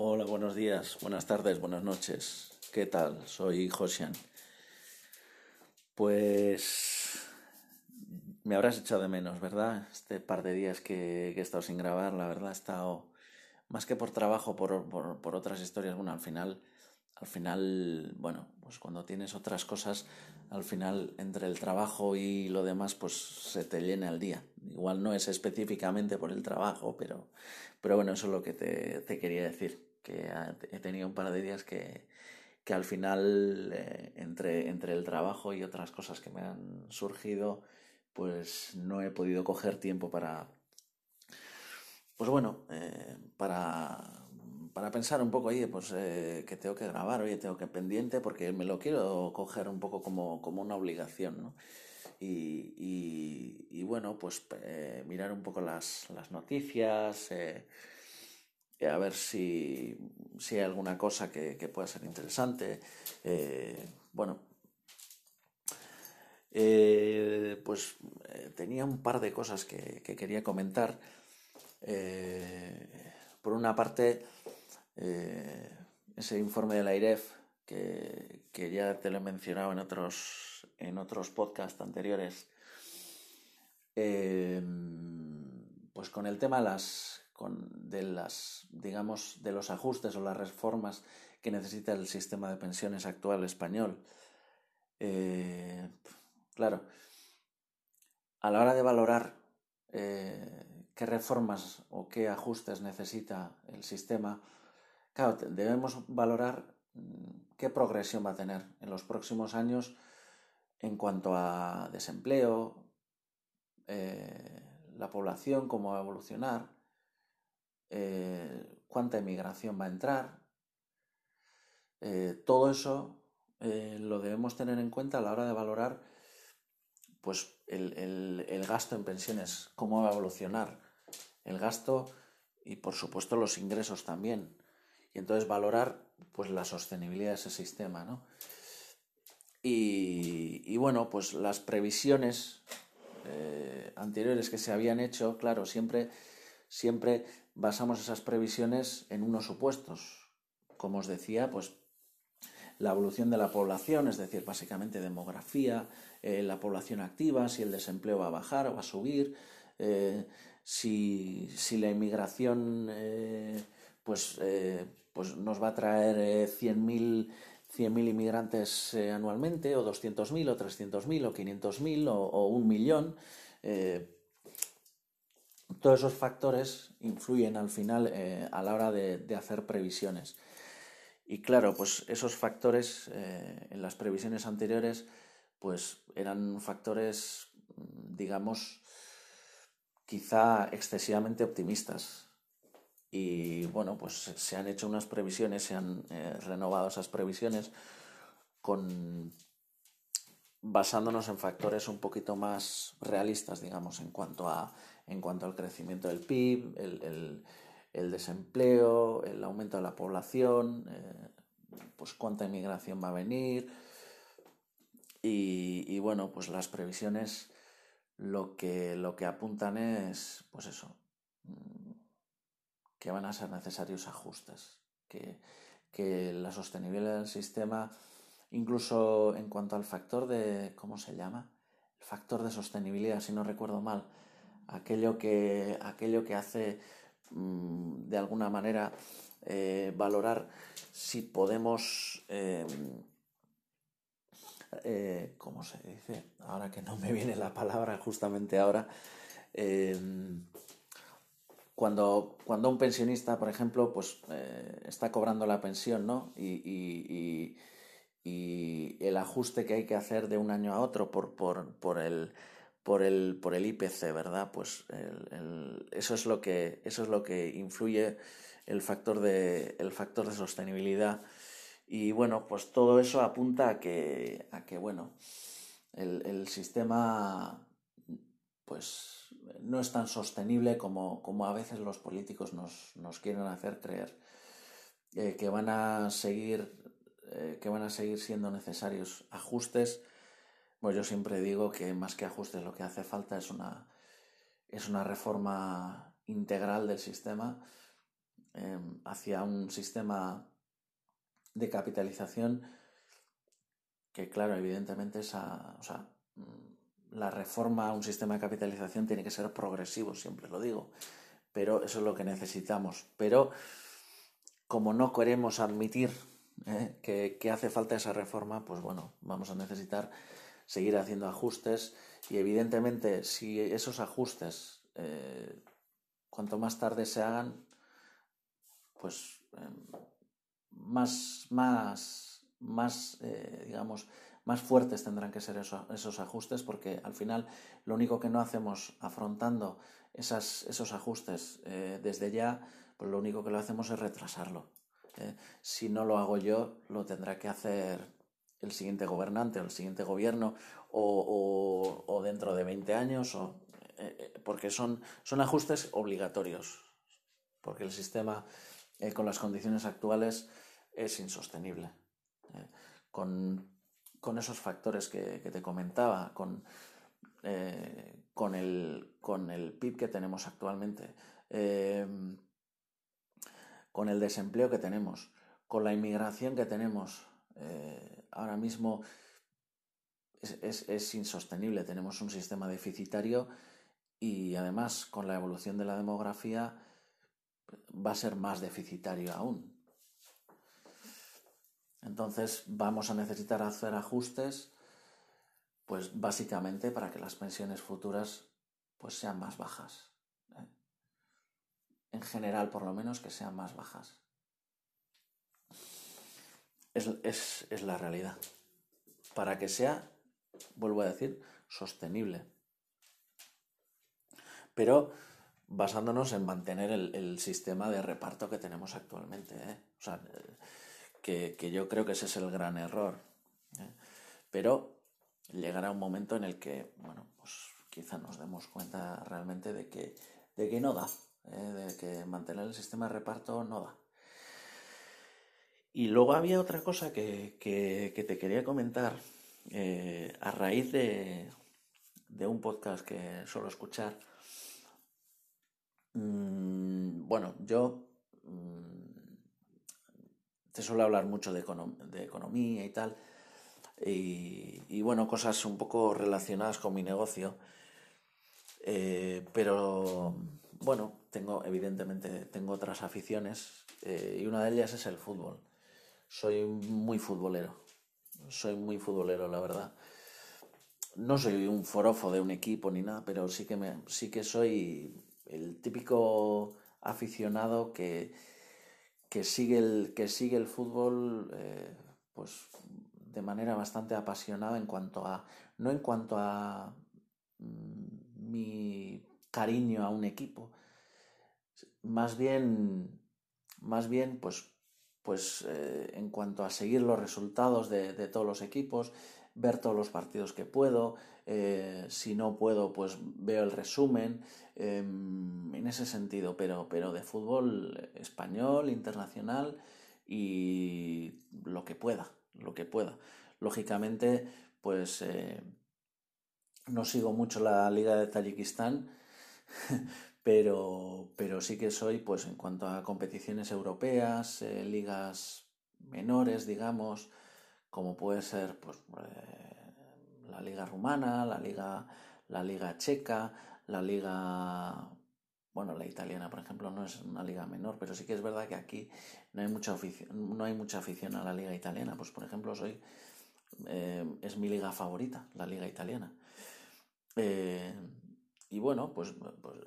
Hola, buenos días, buenas tardes, buenas noches. ¿Qué tal? Soy Josian. Pues me habrás echado de menos, ¿verdad? Este par de días que, he estado sin grabar, la verdad, he estado más que por trabajo, por, por, otras historias. Bueno, al final, al final, bueno, pues cuando tienes otras cosas, al final entre el trabajo y lo demás, pues se te llena el día. Igual no es específicamente por el trabajo, pero, pero bueno, eso es lo que te, te quería decir, que he tenido un par de días que, que al final, eh, entre, entre el trabajo y otras cosas que me han surgido, pues no he podido coger tiempo para, pues bueno, eh, para, para pensar un poco, oye, pues eh, que tengo que grabar, oye, tengo que pendiente, porque me lo quiero coger un poco como, como una obligación, ¿no? Y, y, bueno, pues mirar un poco las, las noticias, a ver si, si, hay alguna cosa que, pueda ser interesante. Eh, bueno, eh, pues eh, tenía un par de cosas que, quería comentar. por una parte, ese informe de la IREF, que, que, ya te lo he mencionado en otros, en otros podcasts anteriores, pues con el tema de las de las, digamos, de los ajustes o las reformas que necesita el sistema de pensiones actual español. Eh, claro, a la hora de valorar eh, qué reformas o qué ajustes necesita el sistema, claro, debemos valorar mm, qué progresión va a tener en los próximos años en cuanto a desempleo, eh, la población, cómo va a evolucionar, eh, cuánta emigración va a entrar. Eh, todo eso eh, lo debemos tener en cuenta a la hora de valorar pues, el, gasto en pensiones, cómo va a evolucionar el gasto y por supuesto los ingresos también. Y entonces valorar pues, la sostenibilidad de ese sistema. ¿no? Y, y, bueno, pues las previsiones anteriores que se habían hecho, claro, siempre, siempre basamos esas previsiones en unos supuestos. Como os decía, pues la evolución de la población, es decir, básicamente demografía, eh, la población activa, si el desempleo va a bajar o va a subir, eh, si, la inmigración eh, pues, pues nos va a traer 100.000 100.000 inmigrantes anualmente, o 200.000, o 300.000, o 500.000, o, o un millón todos esos factores influyen al final eh, a la hora de, hacer previsiones. Y claro, pues esos factores eh, en las previsiones anteriores pues eran factores, digamos, quizá excesivamente optimistas. Y bueno, pues se han hecho unas previsiones, se han eh, renovado esas previsiones con basándonos en factores un poquito más realistas, digamos, en cuanto a en cuanto al crecimiento del PIB, el, desempleo, el aumento de la población, eh, pues cuánta inmigración va a venir. Y, bueno, pues las previsiones lo que, lo que apuntan es, pues eso, mm, que van a ser necesarios ajustes, que, que la sostenibilidad del sistema, incluso en cuanto al factor de, ¿cómo se llama? El factor de sostenibilidad, si no recuerdo mal, aquello que, aquello que hace mm, de alguna manera eh, valorar si podemos, em, eh, ¿cómo se dice? Ahora que no me viene la palabra justamente ahora, em, cuando, cuando un pensionista, por ejemplo, pues eh, está cobrando la pensión, ¿no? Y, el ajuste que hay que hacer de un año a otro por, por el por el, por el IPC, ¿verdad? Pues eso, es lo que, eso es lo que influye el factor de, el factor de sostenibilidad. Y bueno, pues todo eso apunta a que, a que bueno, el, sistema pues no es tan sostenible como, como a veces los políticos nos, quieren hacer creer. Eh, que van a seguir eh, que van a seguir siendo necesarios ajustes pues yo siempre digo que más que ajustes lo que hace falta es una, es una reforma integral del sistema em, hacia un sistema de capitalización que, claro, evidentemente esa, o sea, mm, la reforma a un sistema de capitalización tiene que ser progresivo, siempre lo digo, pero eso es lo que necesitamos. Pero como no queremos admitir ¿eh? que, hace falta esa reforma, pues bueno, vamos a necesitar seguir haciendo ajustes y evidentemente si esos ajustes eh, cuanto más tarde se hagan, pues em, más, más, más eh, digamos, más fuertes tendrán que ser esos, ajustes porque al final lo único que no hacemos afrontando esos ajustes desde ya, pues lo único que lo hacemos es retrasarlo. Eh, si no lo hago yo, lo tendrá que hacer el siguiente gobernante o el siguiente gobierno o, dentro de 20 años, o, eh, eh, porque son, son ajustes obligatorios, porque el sistema con las condiciones actuales es insostenible. Con, esos factores que, te comentaba, con, con, el, con el PIB que tenemos actualmente con el desempleo que tenemos, con la inmigración que tenemos. Eh, ahora mismo es, insostenible, tenemos un sistema deficitario y además con la evolución de la demografía va a ser más deficitario aún. Entonces vamos a necesitar hacer ajustes, pues básicamente para que las pensiones futuras pues sean más bajas en general por lo menos, que sean más bajas. Es, la realidad. Para que sea, vuelvo a decir, sostenible. Pero basándonos en mantener el, sistema de reparto que tenemos actualmente. ¿eh? O sea, que, yo creo que ese es el gran error. ¿eh? Pero llegará un momento en el que, bueno, pues quizá nos demos cuenta realmente de que, de que no da. ¿eh? de que mantener el sistema de reparto no da. Y luego había otra cosa que, te quería comentar eh, a raíz de, un podcast que suelo escuchar. Mm, bueno, yo mm, te suelo hablar mucho de, economía y tal. Y, bueno, cosas un poco relacionadas con mi negocio. Eh, pero bueno, tengo, evidentemente, tengo otras aficiones eh, y una de ellas es el fútbol. Soy muy futbolero, soy muy futbolero, la verdad. No soy un forofo de un equipo ni nada, pero sí que, me, sí que soy el típico aficionado que, que, sigue, el, que sigue el fútbol eh, pues de manera bastante apasionada en cuanto a, no en cuanto a mm, mi cariño a un equipo. Más bien, más bien pues, pues eh, en cuanto a seguir los resultados de, todos los equipos, ver todos los partidos que puedo, eh, si no puedo, pues veo el resumen, em, en ese sentido, pero, pero de fútbol español, internacional y lo que pueda, lo que pueda. Lógicamente, pues eh, no sigo mucho la Liga de Tayikistán, pero, pero sí que soy, pues en cuanto a competiciones europeas, eh, ligas menores, digamos, como puede ser pues, eh, la liga rumana, la liga, la liga checa, la liga, bueno, la italiana, por ejemplo, no es una liga menor, pero sí que es verdad que aquí no hay mucha afición, no hay mucha afición a la liga italiana. Pues, por ejemplo, soy, eh, es mi liga favorita, la liga italiana. y bueno, pues, pues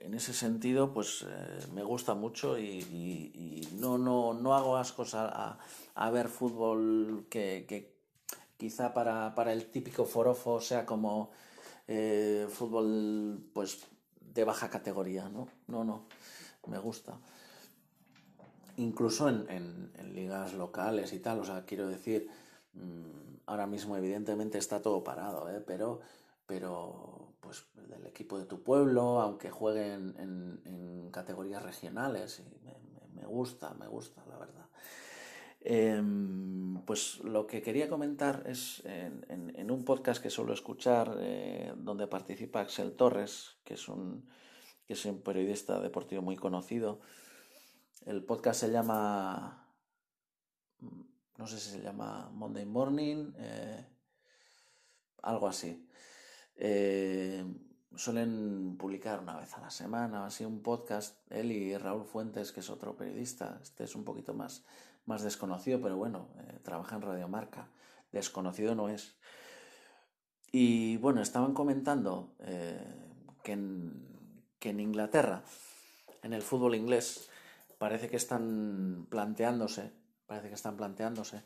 en ese sentido, pues eh, me gusta mucho y, no, no, no, hago ascos a, a, ver fútbol que, quizá para, el típico forofo sea como eh, fútbol pues de baja categoría, ¿no? No, no, me gusta. Incluso en, ligas locales y tal, o sea, quiero decir, mm, ahora mismo evidentemente está todo parado, ¿eh? pero, pero pues del equipo de tu pueblo, aunque jueguen en, categorías regionales. Y me, gusta, me gusta, la verdad. Em, pues lo que quería comentar es en, un podcast que suelo escuchar, eh, donde participa Axel Torres, que es un, que es un periodista deportivo muy conocido, El podcast se llama, no sé si se llama Monday Morning, eh, algo así. Eh, suelen publicar una vez a la semana, así un podcast, él y Raúl Fuentes, que es otro periodista, este es un poquito más, más desconocido, pero bueno, eh, trabaja en Radio Marca, desconocido no es. Y bueno, estaban comentando que en Inglaterra, en el fútbol inglés, parece que están planteándose, parece que están planteándose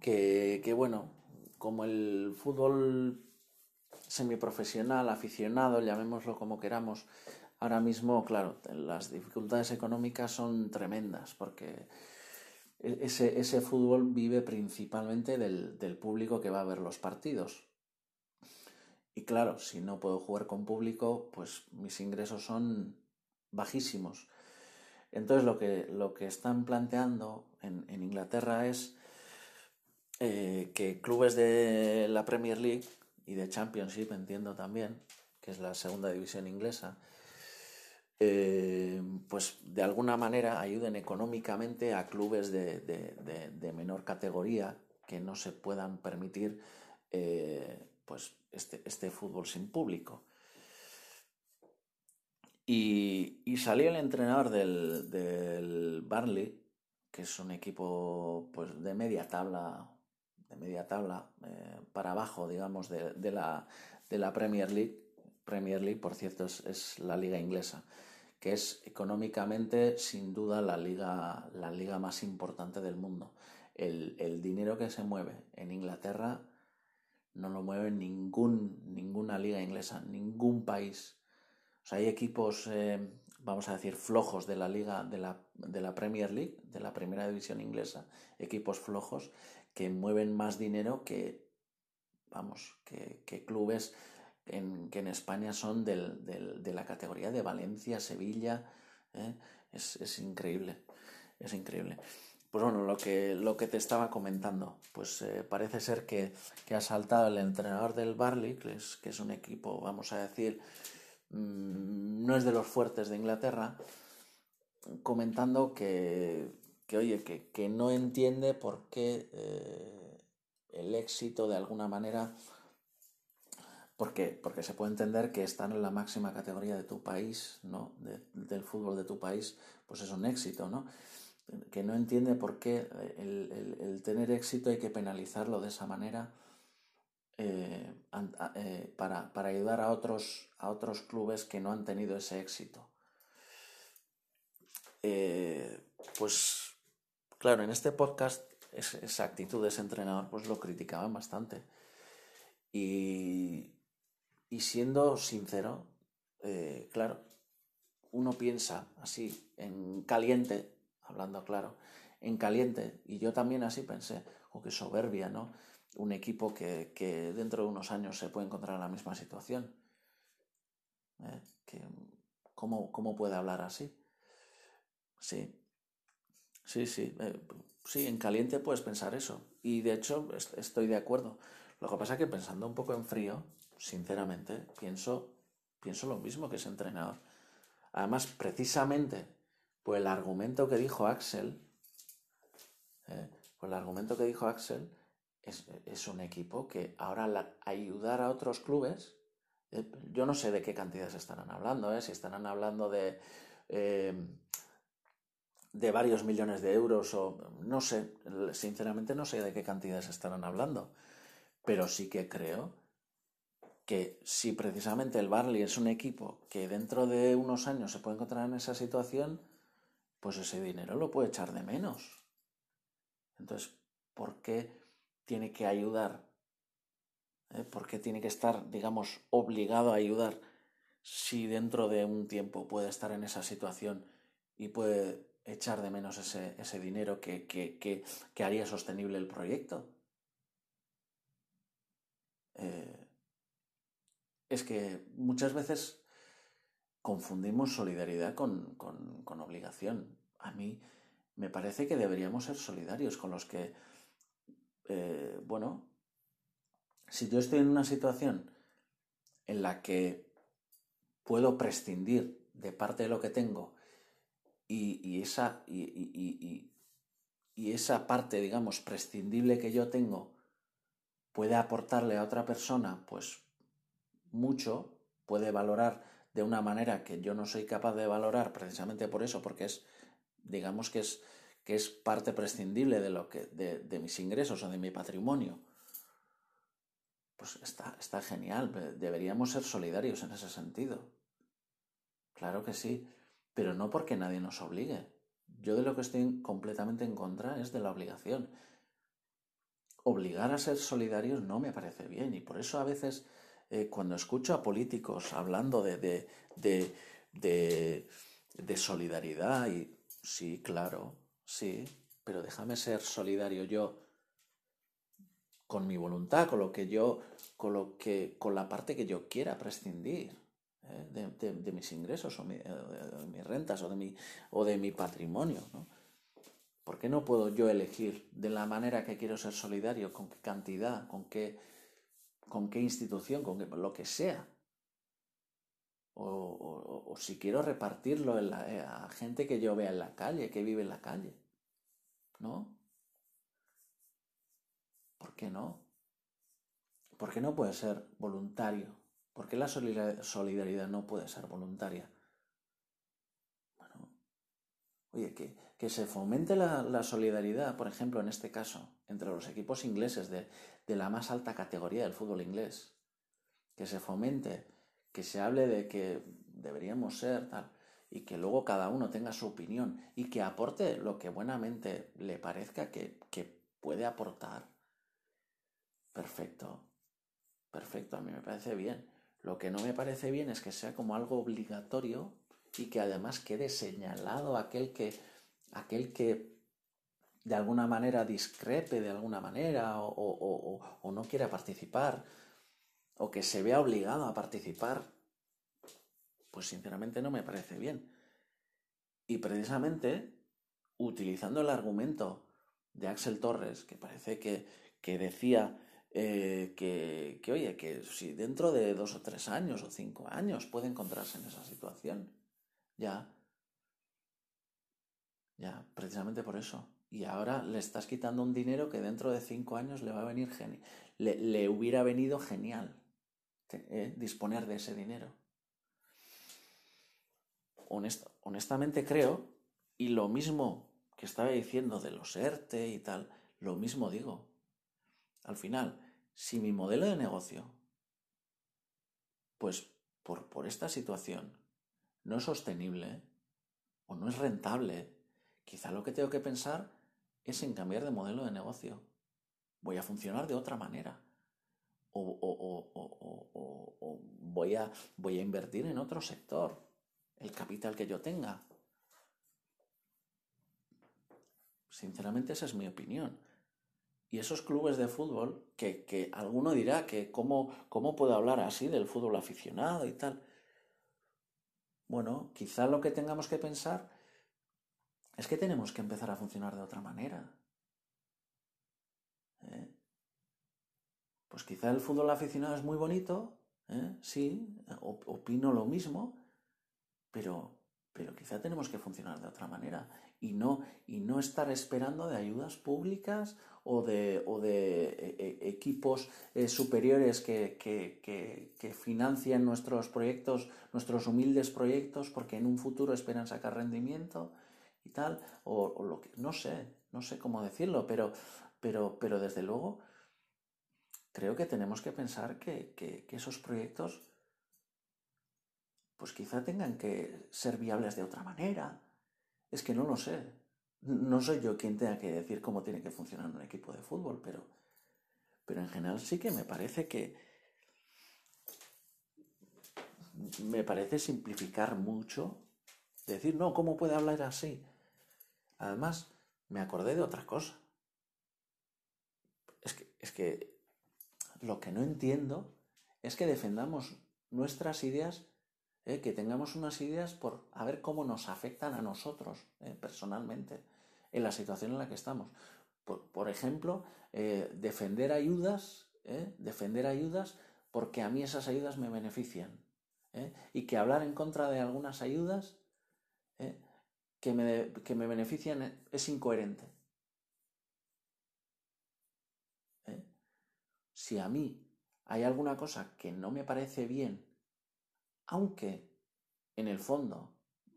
que, que bueno, como el fútbol semiprofesional, aficionado, llamémoslo como queramos, ahora mismo, claro, las dificultades económicas son tremendas porque e-, ese, ese fútbol vive principalmente del, del, público que va a ver los partidos. Y claro, si no puedo jugar con público, pues mis ingresos son bajísimos. Entonces lo que, lo que están planteando en, Inglaterra es eh, que clubes de la Premier League y de Championship, entiendo también, que es la segunda división inglesa, eh, pues de alguna manera ayuden económicamente a clubes de, menor categoría que no se puedan permitir eh, pues este, este fútbol sin público. Y, y salió el entrenador del, del Barnley, que es un equipo pues, de media tabla, de media tabla eh, para abajo, digamos, de, de, la, de la Premier League. Premier League, por cierto, es, la liga inglesa, que es económicamente, sin duda, la liga, la liga más importante del mundo. El, el dinero que se mueve en Inglaterra no lo mueve ningún, ninguna liga inglesa, ningún país hay equipos, eh, vamos a decir, flojos de la liga, de la, de la Premier League, de la primera división inglesa, equipos flojos que mueven más dinero que, vamos, que, clubes en, que en España son del, de la categoría de Valencia, Sevilla. ¿eh? Es, es, increíble, es increíble. Pues bueno, lo que, lo que te estaba comentando, pues eh, parece ser que, que, ha saltado el entrenador del Barley, que es, que es un equipo, vamos a decir, Mm, no es de los fuertes de Inglaterra, comentando que, que oye, que, que, no entiende por qué eh, el éxito de alguna manera, ¿por qué? Porque se puede entender que estar en la máxima categoría de tu país, ¿no? del fútbol de tu país, pues es un éxito, ¿no? Que no entiende por qué el, el tener éxito hay que penalizarlo de esa manera eh, eh, para, para, ayudar a otros, a otros clubes que no han tenido ese éxito. Eh, pues claro, en este podcast esa actitud de ese entrenador pues lo criticaban bastante. Y, y siendo sincero, claro, uno piensa así, en caliente, hablando claro, en caliente, y yo también así pensé, o qué soberbia, ¿no? un equipo que, dentro de unos años se puede encontrar en la misma situación. ¿Eh? ¿cómo, puede hablar así? Sí, sí, sí. Eh, sí, en caliente puedes pensar eso. Y de hecho estoy de acuerdo. Lo que pasa es que pensando un poco en frío, sinceramente, pienso, pienso lo mismo que ese entrenador. Además, precisamente por el argumento que dijo Axel, por el argumento que dijo Axel, es, un equipo que ahora al ayudar a otros clubes, eh, yo no sé de qué cantidades estarán hablando, ¿eh? si estarán hablando de, de varios millones de euros o no sé, sinceramente no sé de qué cantidades estarán hablando, pero sí que creo que si precisamente el Barley es un equipo que dentro de unos años se puede encontrar en esa situación, pues ese dinero lo puede echar de menos. Entonces, ¿por qué? tiene que ayudar, ¿eh? porque tiene que estar, digamos, obligado a ayudar si dentro de un tiempo puede estar en esa situación y puede echar de menos ese, ese dinero que, que, que, haría sostenible el proyecto. Eh, es que muchas veces confundimos solidaridad con, con, obligación. A mí me parece que deberíamos ser solidarios con los que eh, bueno, si yo estoy en una situación en la que puedo prescindir de parte de lo que tengo y, esa, y, y esa parte, digamos, prescindible que yo tengo puede aportarle a otra persona, pues mucho, puede valorar de una manera que yo no soy capaz de valorar precisamente por eso, porque es, digamos que es, que es parte prescindible de, lo que, de, mis ingresos o de mi patrimonio. Pues está, está genial, deberíamos ser solidarios en ese sentido. Claro que sí, pero no porque nadie nos obligue. Yo de lo que estoy completamente en contra es de la obligación. Obligar a ser solidarios no me parece bien y por eso a veces eh, cuando escucho a políticos hablando de, de, de, de, solidaridad, y sí, claro, sí, pero déjame ser solidario yo con mi voluntad, con lo que yo, con lo que, con la parte que yo quiera prescindir ¿eh? de, mis ingresos o eh, de, mis rentas o de mi, o de mi patrimonio. ¿no? ¿Por qué no puedo yo elegir de la manera que quiero ser solidario, con qué cantidad, con qué con qué institución, con qué, lo que sea. O, si quiero repartirlo la, eh, a gente que yo vea en la calle, que vive en la calle. ¿No? ¿Por qué no? ¿Por qué no puede ser voluntario? ¿Por qué la solidaridad no puede ser voluntaria? Bueno, oye, que, que se fomente la, la, solidaridad, por ejemplo, en este caso, entre los equipos ingleses de, de la más alta categoría del fútbol inglés. Que se fomente, que se hable de que deberíamos ser tal, y que luego cada uno tenga su opinión y que aporte lo que buenamente le parezca que, que puede aportar. Perfecto, perfecto, a mí me parece bien. Lo que no me parece bien es que sea como algo obligatorio y que además quede señalado aquel que, aquel que de alguna manera discrepe de alguna manera o, no quiera participar o que se vea obligado a participar, pues sinceramente no me parece bien. Y precisamente utilizando el argumento de Axel Torres, que parece que, decía eh, que, que, oye, que si dentro de dos o tres años o cinco años puede encontrarse en esa situación, ya, ya, precisamente por eso y ahora le estás quitando un dinero que dentro de cinco años le va a venir genial. Le, hubiera venido genial eh, disponer de ese dinero. honestamente creo, y lo mismo que estaba diciendo de los ERTE y tal, lo mismo digo. Al final, si mi modelo de negocio, pues por, por esta situación, no es sostenible o no es rentable, quizá lo que tengo que pensar es en cambiar de modelo de negocio. Voy a funcionar de otra manera. O, voy, a, voy a invertir en otro sector, el capital que yo tenga. Sinceramente esa es mi opinión. Y esos clubes de fútbol, que, que alguno dirá que cómo, cómo puedo hablar así del fútbol aficionado y tal. Bueno, quizá lo que tengamos que pensar es que tenemos que empezar a funcionar de otra manera. ¿Eh? Pues quizá el fútbol aficionado es muy bonito, ¿eh? sí, opino lo mismo, pero, pero quizá tenemos que funcionar de otra manera y no, y no estar esperando de ayudas públicas o de, o de e, e, equipos eh, superiores que, que, que, que, financian nuestros proyectos, nuestros humildes proyectos, porque en un futuro esperan sacar rendimiento y tal, o, lo que, no sé, no sé cómo decirlo, pero, pero, pero desde luego creo que tenemos que pensar que, que, esos proyectos pues quizá tengan que ser viables de otra manera. Es que no lo sé. No soy yo quien tenga que decir cómo tiene que funcionar un equipo de fútbol, pero, pero en general sí que me parece que me parece simplificar mucho. Decir, no, ¿cómo puede hablar así? Además, me acordé de otra cosa. Es que, es que lo que no entiendo es que defendamos nuestras ideas, eh, que tengamos unas ideas por a ver cómo nos afectan a nosotros eh, personalmente en la situación en la que estamos. Por, ejemplo, eh, defender ayudas, defender ayudas porque a mí esas ayudas me benefician. Y que hablar en contra de algunas ayudas que me, que me benefician es incoherente. Si a mí hay alguna cosa que no me parece bien, aunque en el fondo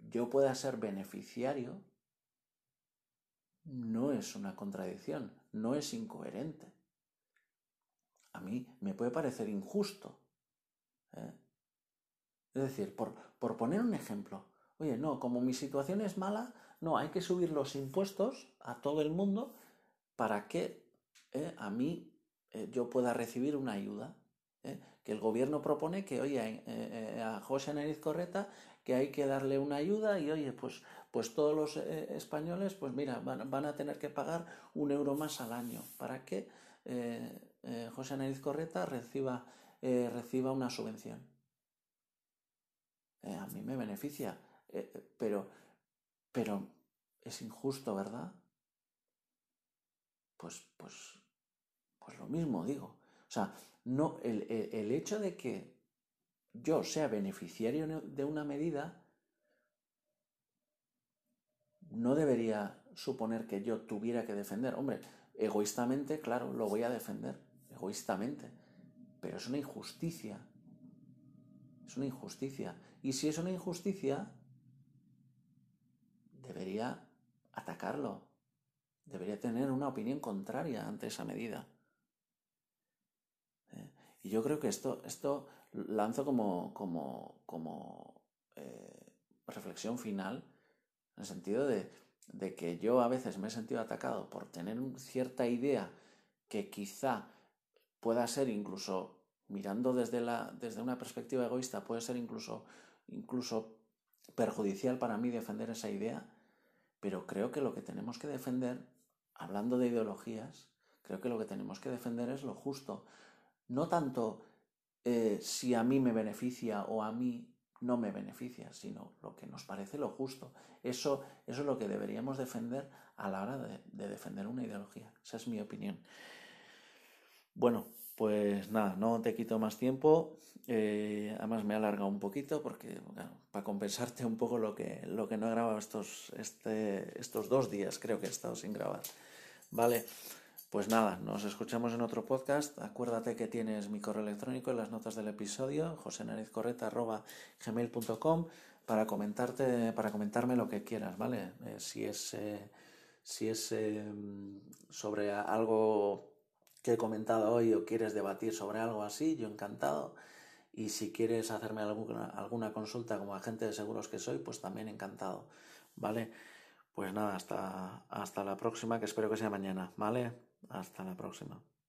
yo pueda ser beneficiario, no es una contradicción, no es incoherente. A mí me puede parecer injusto. ¿eh? Es decir, por, por poner un ejemplo, oye, no, como mi situación es mala, no, hay que subir los impuestos a todo el mundo para que ¿eh? a mí eh, yo pueda recibir una ayuda. Que el gobierno propone que, oye, a José Nariz Correta que hay que darle una ayuda y, oye, pues, pues todos los españoles, pues mira, van, van, a tener que pagar un euro más al año para que José Nariz Correta reciba, reciba una subvención. Eh, a mí me beneficia, eh, eh, pero, pero es injusto, ¿verdad? Pues, pues, pues lo mismo digo. O sea, no, el, el hecho de que yo sea beneficiario de una medida no debería suponer que yo tuviera que defender. Hombre, egoístamente, claro, lo voy a defender, egoístamente, pero es una injusticia. Es una injusticia. Y si es una injusticia, debería atacarlo. Debería tener una opinión contraria ante esa medida. Y yo creo que esto, esto lanzo como, como, como eh, reflexión final, en el sentido de, de que yo a veces me he sentido atacado por tener cierta idea que quizá pueda ser incluso mirando desde, la, desde una perspectiva egoísta, puede ser incluso incluso perjudicial para mí defender esa idea, pero creo que lo que tenemos que defender, hablando de ideologías, creo que lo que tenemos que defender es lo justo. No tanto eh, si a mí me beneficia o a mí no me beneficia, sino lo que nos parece lo justo. Eso, eso es lo que deberíamos defender a la hora de, de defender una ideología. Esa es mi opinión. Bueno, pues nada, no te quito más tiempo. Eh, además me he alargado un poquito porque para compensarte un poco lo que, lo que no he grabado estos, este, estos dos días, creo que he estado sin grabar. Vale, pues nada, nos escuchamos en otro podcast. Acuérdate que tienes mi correo electrónico en las notas del episodio, josenarizcorreta.gmail.com para comentarte, para comentarme lo que quieras, ¿vale? Eh, si es, eh, si es sobre algo que he comentado hoy o quieres debatir sobre algo así, yo encantado. Y si quieres hacerme alguna, alguna consulta como agente de seguros que soy, pues también encantado. ¿Vale? Pues nada, hasta, hasta la próxima, que espero que sea mañana. ¿Vale? Hasta la próxima.